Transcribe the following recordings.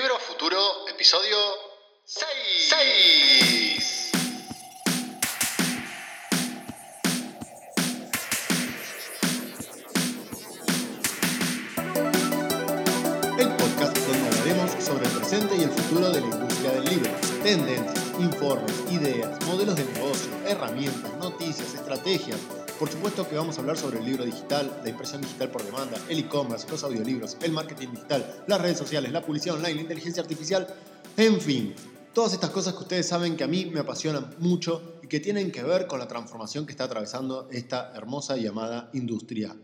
Libro Futuro, episodio 6. El podcast donde hablaremos sobre el presente y el futuro de la industria del libro. Tendencias, informes, ideas, modelos de negocio, herramientas, noticias, estrategias. Por supuesto que vamos a hablar sobre el libro digital, la impresión digital por demanda, el e-commerce, los audiolibros, el marketing digital, las redes sociales, la publicidad online, la inteligencia artificial, en fin. Todas estas cosas que ustedes saben que a mí me apasionan mucho y que tienen que ver con la transformación que está atravesando esta hermosa llamada industria.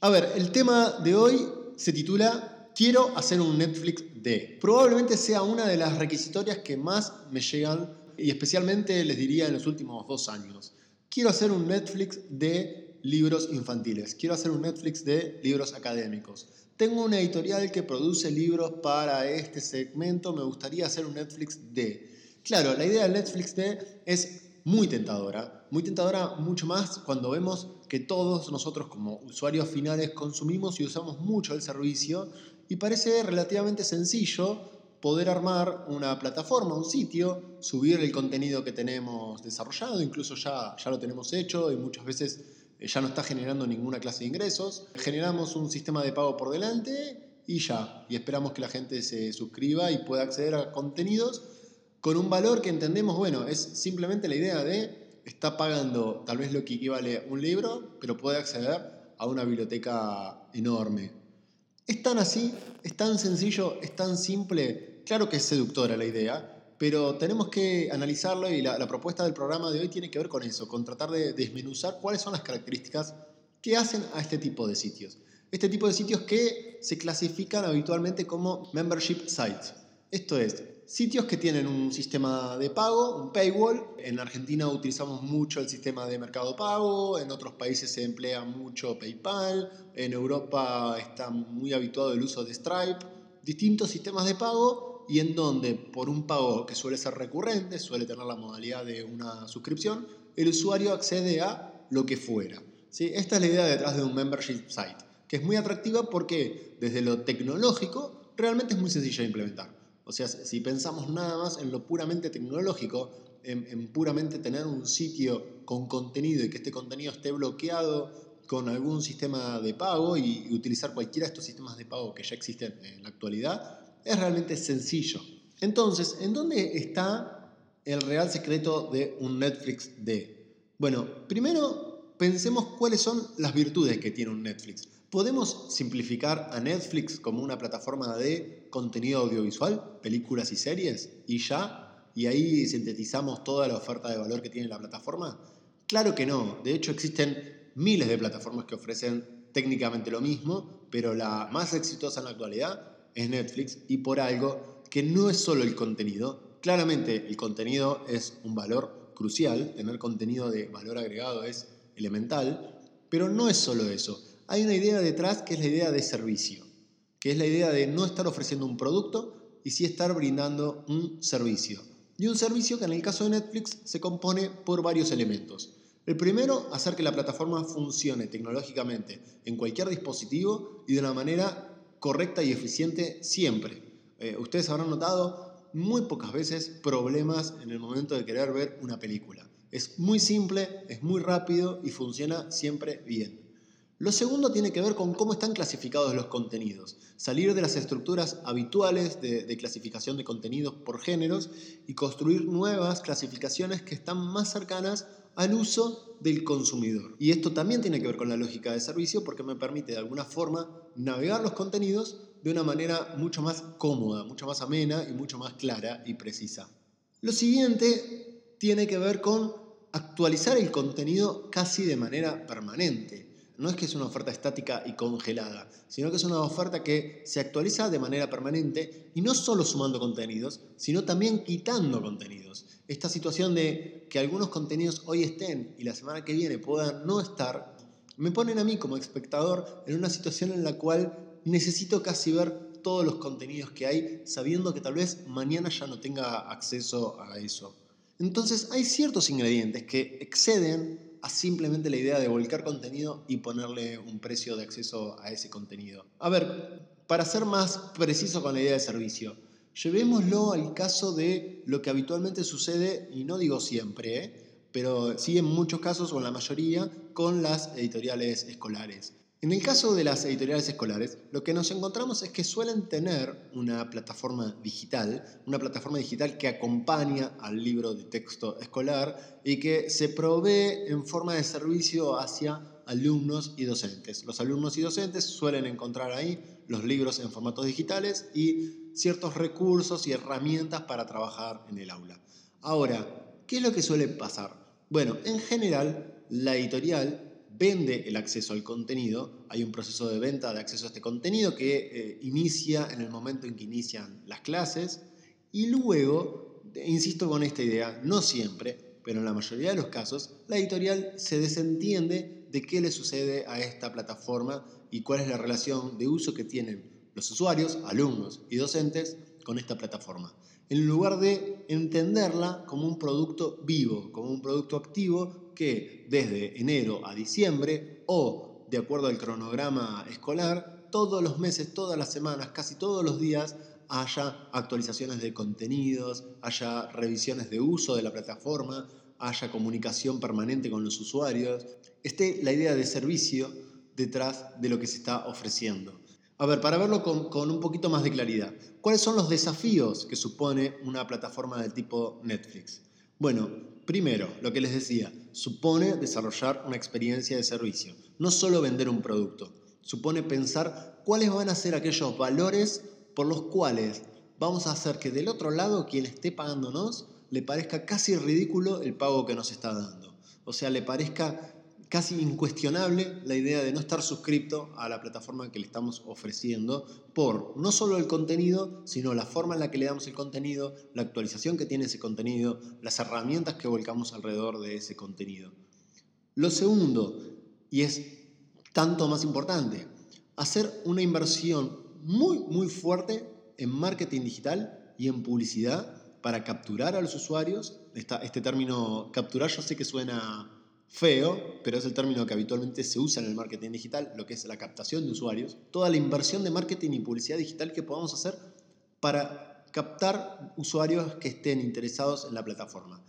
A ver, el tema de hoy se titula Quiero hacer un Netflix de. Probablemente sea una de las requisitorias que más me llegan y especialmente les diría en los últimos dos años. Quiero hacer un Netflix de libros infantiles. Quiero hacer un Netflix de libros académicos. Tengo una editorial que produce libros para este segmento. Me gustaría hacer un Netflix de. Claro, la idea del Netflix de es muy tentadora, muy tentadora mucho más cuando vemos que todos nosotros como usuarios finales consumimos y usamos mucho el servicio y parece relativamente sencillo poder armar una plataforma, un sitio, subir el contenido que tenemos desarrollado, incluso ya, ya lo tenemos hecho y muchas veces eh, ya no está generando ninguna clase de ingresos. Generamos un sistema de pago por delante y ya, y esperamos que la gente se suscriba y pueda acceder a contenidos con un valor que entendemos, bueno, es simplemente la idea de está pagando tal vez lo que equivale a un libro, pero puede acceder a una biblioteca enorme. Es tan así, es tan sencillo, es tan simple. Claro que es seductora la idea, pero tenemos que analizarlo y la, la, propuesta del programa de hoy tiene que ver con eso, con tratar de desmenuzar cuáles son las características que hacen a este tipo de sitios. Este tipo de sitios que se clasifican habitualmente como membership sites. Esto es, sitios que tienen un sistema de pago, un paywall. En Argentina utilizamos mucho el sistema de mercado pago, en otros países se emplea mucho PayPal, en Europa está muy habituado el uso de Stripe, distintos sistemas de pago y en donde por un pago que suele ser recurrente, suele tener la modalidad de una suscripción, el usuario accede a lo que fuera. ¿Sí? Esta es la idea detrás de un membership site, que es muy atractiva porque desde lo tecnológico realmente es muy sencillo de implementar. O sea, si pensamos nada más en lo puramente tecnológico, en, puramente tener un sitio con contenido y que este contenido esté bloqueado con algún sistema de pago y, y utilizar cualquiera de estos sistemas de pago que ya existen en la actualidad, es realmente sencillo. Entonces, ¿en dónde está el real secreto de un Netflix de? Bueno, primero pensemos cuáles son las virtudes que tiene un Netflix. ¿Podemos simplificar a Netflix como una plataforma de contenido audiovisual, películas y series, y ya? ¿Y ahí sintetizamos toda la oferta de valor que tiene la plataforma? Claro que no. De hecho, existen miles de plataformas que ofrecen técnicamente lo mismo, pero la más exitosa en la actualidad es Netflix y por algo que no es solo el contenido. Claramente el contenido es un valor crucial, tener contenido de valor agregado es elemental, pero no es solo eso hay una idea detrás que es la idea de servicio, que es la idea de no estar ofreciendo un producto y sí estar brindando un servicio. Y un servicio que en el caso de Netflix se compone por varios elementos. El primero, hacer que la plataforma funcione tecnológicamente en cualquier dispositivo y de una manera correcta y eficiente siempre. Eh, ustedes habrán notado muy pocas veces problemas en el momento de querer ver una película. Es muy simple, es muy rápido y funciona siempre bien. Lo segundo tiene que ver con cómo están clasificados los contenidos, salir de las estructuras habituales de, clasificación de contenidos por géneros y construir nuevas clasificaciones que están más cercanas al uso del consumidor. Y esto también tiene que ver con la lógica de servicio porque me permite de alguna forma navegar los contenidos de una manera mucho más cómoda, mucho más amena y mucho más clara y precisa. Lo siguiente tiene que ver con actualizar el contenido casi de manera permanente no es que es una oferta estática y congelada, sino que es una oferta que se actualiza de manera permanente y no solo sumando contenidos, sino también quitando contenidos. Esta situación de que algunos contenidos hoy estén y la semana que viene puedan no estar, me ponen a mí como espectador en una situación en la cual necesito casi ver todos los contenidos que hay, sabiendo que tal vez mañana ya no tenga acceso a eso. Entonces hay ciertos ingredientes que exceden a simplemente la idea de volcar contenido y ponerle un precio de acceso a ese contenido. A ver, para ser más preciso con la idea de servicio, Llevémoslo al caso de lo que habitualmente sucede, y no digo siempre, ¿eh? pero sí en muchos casos o en la mayoría, con las editoriales escolares. En el caso de las editoriales escolares, lo que nos encontramos es que suelen tener una plataforma digital, una plataforma digital que acompaña al libro de texto escolar y que se provee en forma de servicio hacia alumnos y docentes. Los alumnos y docentes suelen encontrar ahí los libros en formatos digitales y ciertos recursos y herramientas para trabajar en el aula. Ahora, ¿qué es lo que suele pasar? Bueno, en general, la editorial vende el acceso al contenido, hay un proceso de venta de acceso a este contenido que eh, inicia en el momento en que inician las clases y luego, insisto con esta idea, no siempre, pero en la mayoría de los casos, la editorial se desentiende de qué le sucede a esta plataforma y cuál es la relación de uso que tienen los usuarios, alumnos y docentes con esta plataforma. En lugar de entenderla como un producto vivo, como un producto activo que desde enero a diciembre o de acuerdo al cronograma escolar, todos los meses, todas las semanas, casi todos los días haya actualizaciones de contenidos, haya revisiones de uso de la plataforma, haya comunicación permanente con los usuarios, esté la idea de servicio detrás de lo que se está ofreciendo. A ver, para verlo con, un poquito más de claridad, ¿cuáles son los desafíos que supone una plataforma del tipo Netflix? Bueno, primero, lo que les decía, supone desarrollar una experiencia de servicio, no solo vender un producto, supone pensar cuáles van a ser aquellos valores por los cuales vamos a hacer que del otro lado quien esté pagándonos le parezca casi ridículo el pago que nos está dando. O sea, le parezca casi incuestionable la idea de no estar suscrito a la plataforma que le estamos ofreciendo por no solo el contenido, sino la forma en la que le damos el contenido, la actualización que tiene ese contenido, las herramientas que volcamos alrededor de ese contenido. Lo segundo, y es tanto más importante, hacer una inversión muy, muy fuerte en marketing digital y en publicidad para capturar a los usuarios. este término capturar yo sé que suena feo, pero es el término que habitualmente se usa en el marketing digital, lo que es la captación de usuarios, toda la inversión de marketing y publicidad digital que podamos hacer para captar usuarios que estén interesados en la plataforma.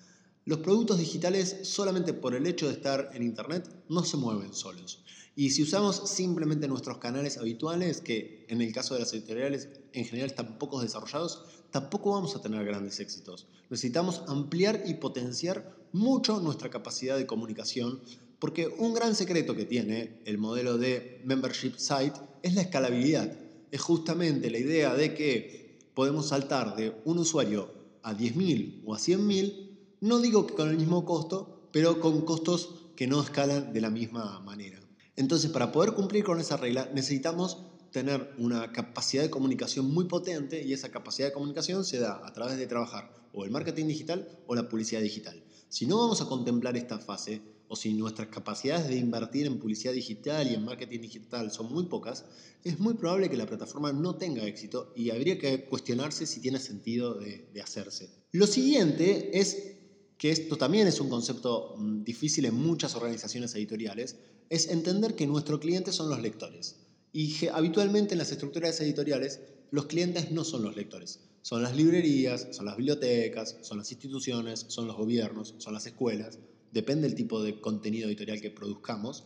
Los productos digitales solamente por el hecho de estar en Internet no se mueven solos. Y si usamos simplemente nuestros canales habituales, que en el caso de las editoriales en general están poco desarrollados, tampoco vamos a tener grandes éxitos. Necesitamos ampliar y potenciar mucho nuestra capacidad de comunicación, porque un gran secreto que tiene el modelo de membership site es la escalabilidad. Es justamente la idea de que podemos saltar de un usuario a 10.000 o a 100.000, no digo que con el mismo costo, pero con costos que no escalan de la misma manera. Entonces, para poder cumplir con esa regla, necesitamos tener una capacidad de comunicación muy potente y esa capacidad de comunicación se da a través de trabajar o el marketing digital o la publicidad digital. Si no vamos a contemplar esta fase o si nuestras capacidades de invertir en publicidad digital y en marketing digital son muy pocas, es muy probable que la plataforma no tenga éxito y habría que cuestionarse si tiene sentido de, hacerse. Lo siguiente es que esto también es un concepto mm, difícil en muchas organizaciones editoriales, es entender que nuestro cliente son los lectores. Y habitualmente en las estructuras editoriales los clientes no son los lectores, son las librerías, son las bibliotecas, son las instituciones, son los gobiernos, son las escuelas, depende del tipo de contenido editorial que produzcamos,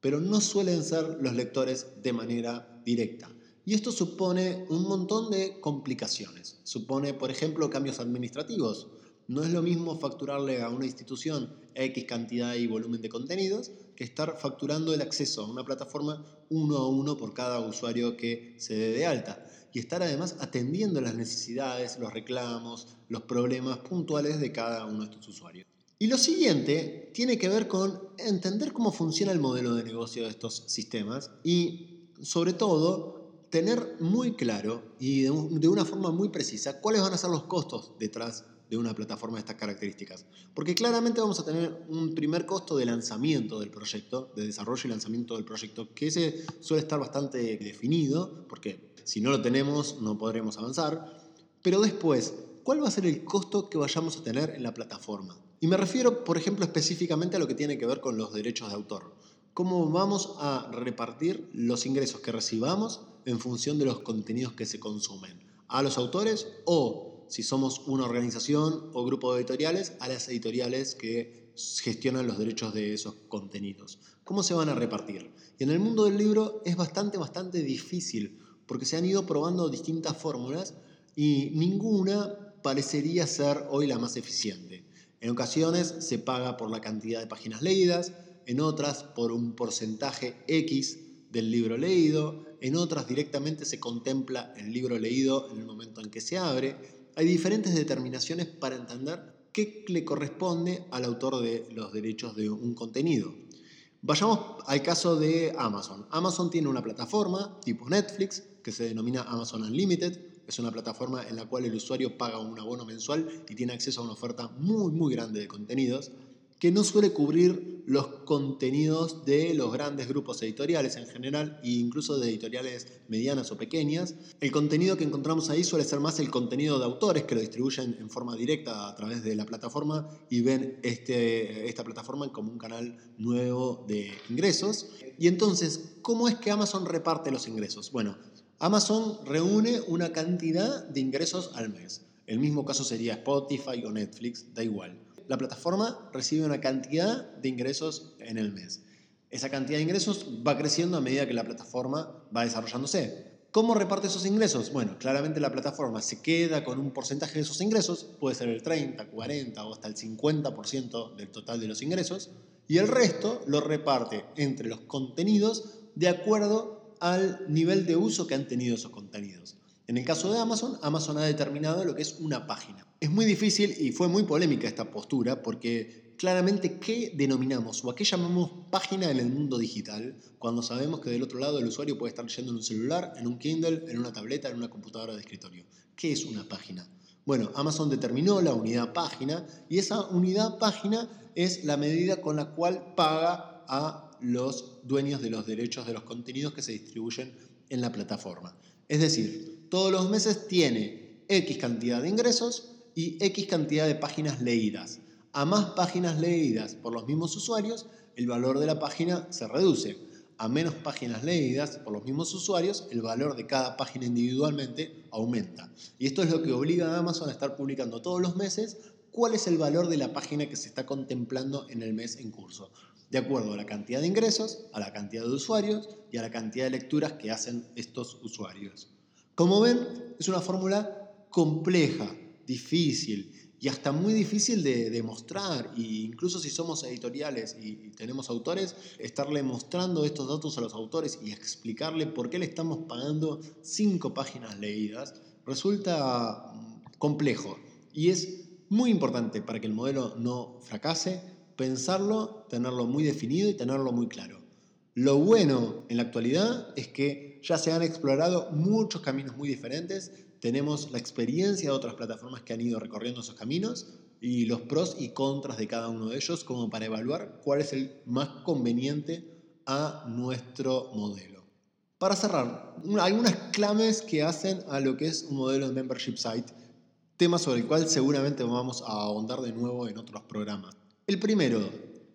pero no suelen ser los lectores de manera directa. Y esto supone un montón de complicaciones. Supone, por ejemplo, cambios administrativos. No es lo mismo facturarle a una institución X cantidad y volumen de contenidos que estar facturando el acceso a una plataforma uno a uno por cada usuario que se dé de alta. Y estar además atendiendo las necesidades, los reclamos, los problemas puntuales de cada uno de estos usuarios. Y lo siguiente tiene que ver con entender cómo funciona el modelo de negocio de estos sistemas y sobre todo tener muy claro y de una forma muy precisa cuáles van a ser los costos detrás de una plataforma de estas características. Porque claramente vamos a tener un primer costo de lanzamiento del proyecto, de desarrollo y lanzamiento del proyecto, que ese suele estar bastante definido, porque si no lo tenemos no podremos avanzar. Pero después, ¿cuál va a ser el costo que vayamos a tener en la plataforma? Y me refiero, por ejemplo, específicamente a lo que tiene que ver con los derechos de autor. ¿Cómo vamos a repartir los ingresos que recibamos en función de los contenidos que se consumen? a los autores o, si somos una organización o grupo de editoriales, a las editoriales que gestionan los derechos de esos contenidos. ¿Cómo se van a repartir? Y en el mundo del libro es bastante, bastante difícil porque se han ido probando distintas fórmulas y ninguna parecería ser hoy la más eficiente. En ocasiones se paga por la cantidad de páginas leídas, en otras por un porcentaje X del libro leído, en otras directamente se contempla el libro leído en el momento en que se abre. Hay diferentes determinaciones para entender qué le corresponde al autor de los derechos de un contenido. Vayamos al caso de Amazon. Amazon tiene una plataforma tipo Netflix que se denomina Amazon Unlimited. Es una plataforma en la cual el usuario paga un abono mensual y tiene acceso a una oferta muy muy grande de contenidos que no suele cubrir los contenidos de los grandes grupos editoriales en general e incluso de editoriales medianas o pequeñas. El contenido que encontramos ahí suele ser más el contenido de autores que lo distribuyen en forma directa a través de la plataforma y ven este, esta plataforma como un canal nuevo de ingresos. Y entonces, ¿cómo es que Amazon reparte los ingresos? Bueno, Amazon reúne una cantidad de ingresos al mes. El mismo caso sería Spotify o Netflix, da igual la plataforma recibe una cantidad de ingresos en el mes. Esa cantidad de ingresos va creciendo a medida que la plataforma va desarrollándose. ¿Cómo reparte esos ingresos? Bueno, claramente la plataforma se queda con un porcentaje de esos ingresos, puede ser el 30, 40 o hasta el 50% del total de los ingresos, y el resto lo reparte entre los contenidos de acuerdo al nivel de uso que han tenido esos contenidos. En el caso de Amazon, Amazon ha determinado lo que es una página. Es muy difícil y fue muy polémica esta postura porque claramente qué denominamos o a qué llamamos página en el mundo digital cuando sabemos que del otro lado el usuario puede estar leyendo en un celular, en un Kindle, en una tableta, en una computadora de escritorio. ¿Qué es una página? Bueno, Amazon determinó la unidad página y esa unidad página es la medida con la cual paga a los dueños de los derechos de los contenidos que se distribuyen en la plataforma. Es decir, todos los meses tiene X cantidad de ingresos y X cantidad de páginas leídas. A más páginas leídas por los mismos usuarios, el valor de la página se reduce. A menos páginas leídas por los mismos usuarios, el valor de cada página individualmente aumenta. Y esto es lo que obliga a Amazon a estar publicando todos los meses cuál es el valor de la página que se está contemplando en el mes en curso, de acuerdo a la cantidad de ingresos, a la cantidad de usuarios y a la cantidad de lecturas que hacen estos usuarios. Como ven, es una fórmula compleja, difícil y hasta muy difícil de demostrar. E incluso si somos editoriales y tenemos autores, estarle mostrando estos datos a los autores y explicarle por qué le estamos pagando cinco páginas leídas resulta mm, complejo. Y es muy importante para que el modelo no fracase, pensarlo, tenerlo muy definido y tenerlo muy claro. Lo bueno en la actualidad es que ya se han explorado muchos caminos muy diferentes, tenemos la experiencia de otras plataformas que han ido recorriendo esos caminos y los pros y contras de cada uno de ellos como para evaluar cuál es el más conveniente a nuestro modelo. Para cerrar, algunas claves que hacen a lo que es un modelo de membership site, tema sobre el cual seguramente vamos a ahondar de nuevo en otros programas. El primero,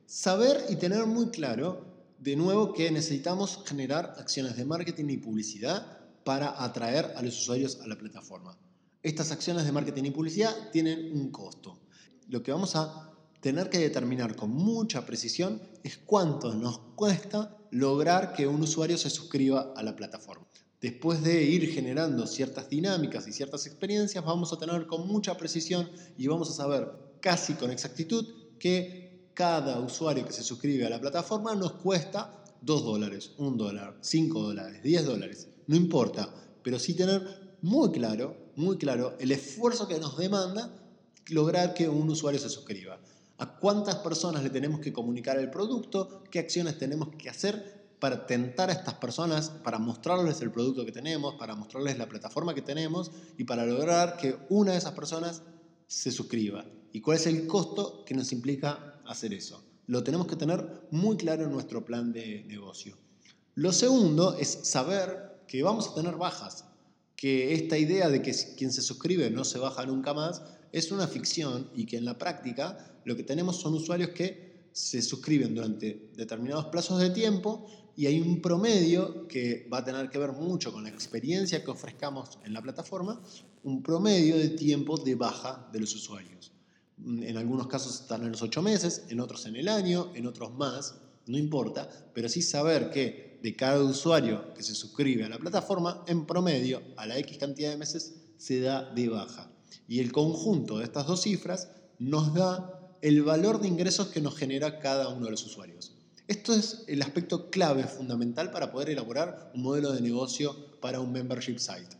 saber y tener muy claro de nuevo que necesitamos generar acciones de marketing y publicidad para atraer a los usuarios a la plataforma. Estas acciones de marketing y publicidad tienen un costo. Lo que vamos a tener que determinar con mucha precisión es cuánto nos cuesta lograr que un usuario se suscriba a la plataforma. Después de ir generando ciertas dinámicas y ciertas experiencias, vamos a tener con mucha precisión y vamos a saber casi con exactitud que cada usuario que se suscribe a la plataforma nos cuesta 2 dólares, 1 dólar, 5 dólares, 10 dólares, no importa, pero sí tener muy claro, muy claro el esfuerzo que nos demanda lograr que un usuario se suscriba. A cuántas personas le tenemos que comunicar el producto, qué acciones tenemos que hacer para tentar a estas personas, para mostrarles el producto que tenemos, para mostrarles la plataforma que tenemos y para lograr que una de esas personas se suscriba. ¿Y cuál es el costo que nos implica hacer eso. Lo tenemos que tener muy claro en nuestro plan de negocio. Lo segundo es saber que vamos a tener bajas, que esta idea de que quien se suscribe no se baja nunca más es una ficción y que en la práctica lo que tenemos son usuarios que se suscriben durante determinados plazos de tiempo y hay un promedio que va a tener que ver mucho con la experiencia que ofrezcamos en la plataforma, un promedio de tiempo de baja de los usuarios. En algunos casos están en los ocho meses, en otros en el año, en otros más, no importa, pero sí saber que de cada usuario que se suscribe a la plataforma, en promedio, a la X cantidad de meses, se da de baja. Y el conjunto de estas dos cifras nos da el valor de ingresos que nos genera cada uno de los usuarios. Esto es el aspecto clave, fundamental para poder elaborar un modelo de negocio para un membership site.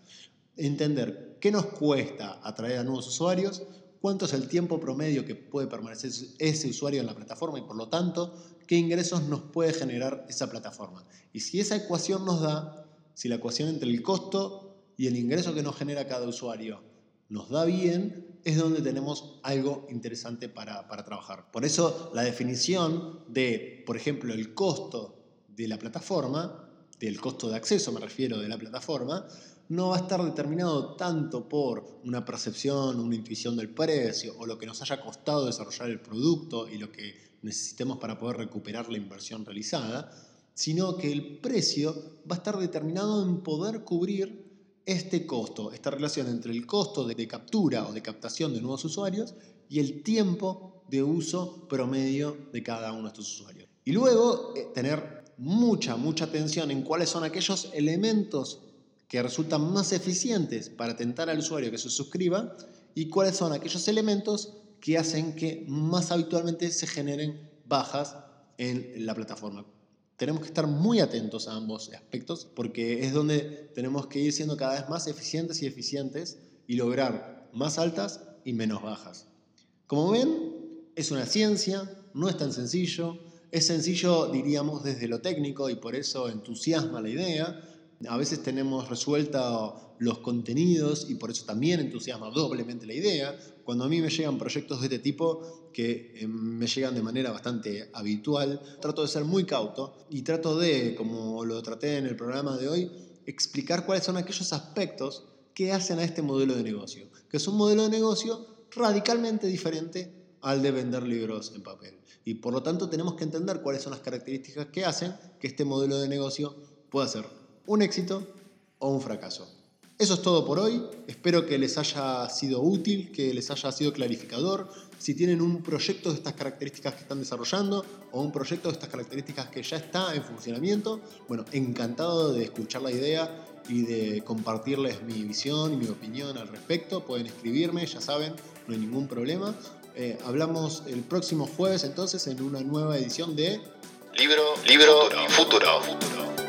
Entender qué nos cuesta atraer a nuevos usuarios, cuánto es el tiempo promedio que puede permanecer ese usuario en la plataforma y por lo tanto qué ingresos nos puede generar esa plataforma. Y si esa ecuación nos da, si la ecuación entre el costo y el ingreso que nos genera cada usuario nos da bien, es donde tenemos algo interesante para, trabajar. Por eso la definición de, por ejemplo, el costo de la plataforma, del costo de acceso me refiero de la plataforma, no va a estar determinado tanto por una percepción, una intuición del precio o lo que nos haya costado desarrollar el producto y lo que necesitemos para poder recuperar la inversión realizada, sino que el precio va a estar determinado en poder cubrir este costo, esta relación entre el costo de, captura o de captación de nuevos usuarios y el tiempo de uso promedio de cada uno de estos usuarios. Y luego eh, tener mucha, mucha atención en cuáles son aquellos elementos que resultan más eficientes para tentar al usuario que se suscriba y cuáles son aquellos elementos que hacen que más habitualmente se generen bajas en la plataforma tenemos que estar muy atentos a ambos aspectos porque es donde tenemos que ir siendo cada vez más eficientes y eficientes y lograr más altas y menos bajas. Como ven, es una ciencia, no es tan sencillo, es sencillo diríamos desde lo técnico y por eso entusiasma la idea, a veces tenemos resuelta los contenidos y por eso también entusiasma doblemente la idea. Cuando a mí me llegan proyectos de este tipo, que eh, me llegan de manera bastante habitual, trato de ser muy cauto y trato de, como lo traté en el programa de hoy, explicar cuáles son aquellos aspectos que hacen a este modelo de negocio, que es un modelo de negocio radicalmente diferente al de vender libros en papel. Y por lo tanto tenemos que entender cuáles son las características que hacen que este modelo de negocio pueda ser un éxito o un fracaso. Eso es todo por hoy. Espero que les haya sido útil, que les haya sido clarificador. Si tienen un proyecto de estas características que están desarrollando o un proyecto de estas características que ya está en funcionamiento, bueno, encantado de escuchar la idea y de compartirles mi visión y mi opinión al respecto. Pueden escribirme, ya saben, no hay ningún problema. Eh, hablamos el próximo jueves entonces en una nueva edición de Libro, Libro futuro. futuro.